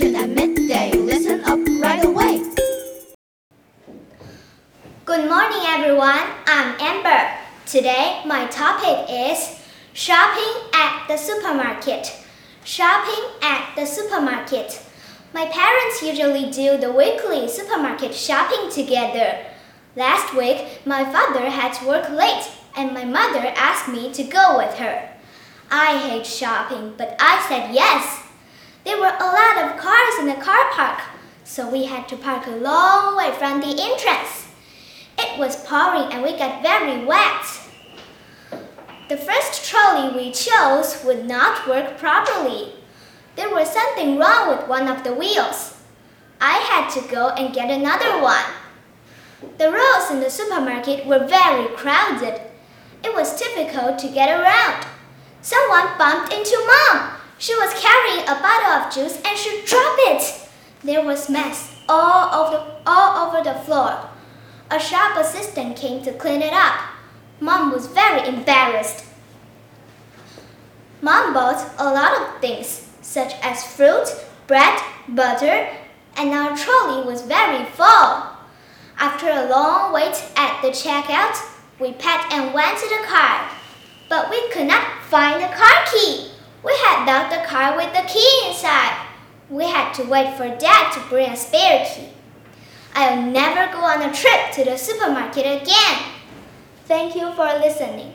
at midday. Listen up right away. Good morning, everyone. I'm Amber. Today, my topic is shopping at the supermarket. Shopping at the supermarket. My parents usually do the weekly supermarket shopping together. Last week, my father had to work late and my mother asked me to go with her. I hate shopping, but I said yes. There were a lot of cars in the car park, so we had to park a long way from the entrance. It was pouring and we got very wet. The first trolley we chose would not work properly. There was something wrong with one of the wheels. I had to go and get another one. The roads in the supermarket were very crowded. It was difficult to get around. Someone bumped into Mom. She was carrying a juice and she dropped it. There was mess all over, all over the floor. A shop assistant came to clean it up. Mom was very embarrassed. Mom bought a lot of things, such as fruit, bread, butter, and our trolley was very full. After a long wait at the checkout, we packed and went to the car. But we could not find the car key. Locked the car with the key inside. We had to wait for Dad to bring a spare key. I'll never go on a trip to the supermarket again. Thank you for listening.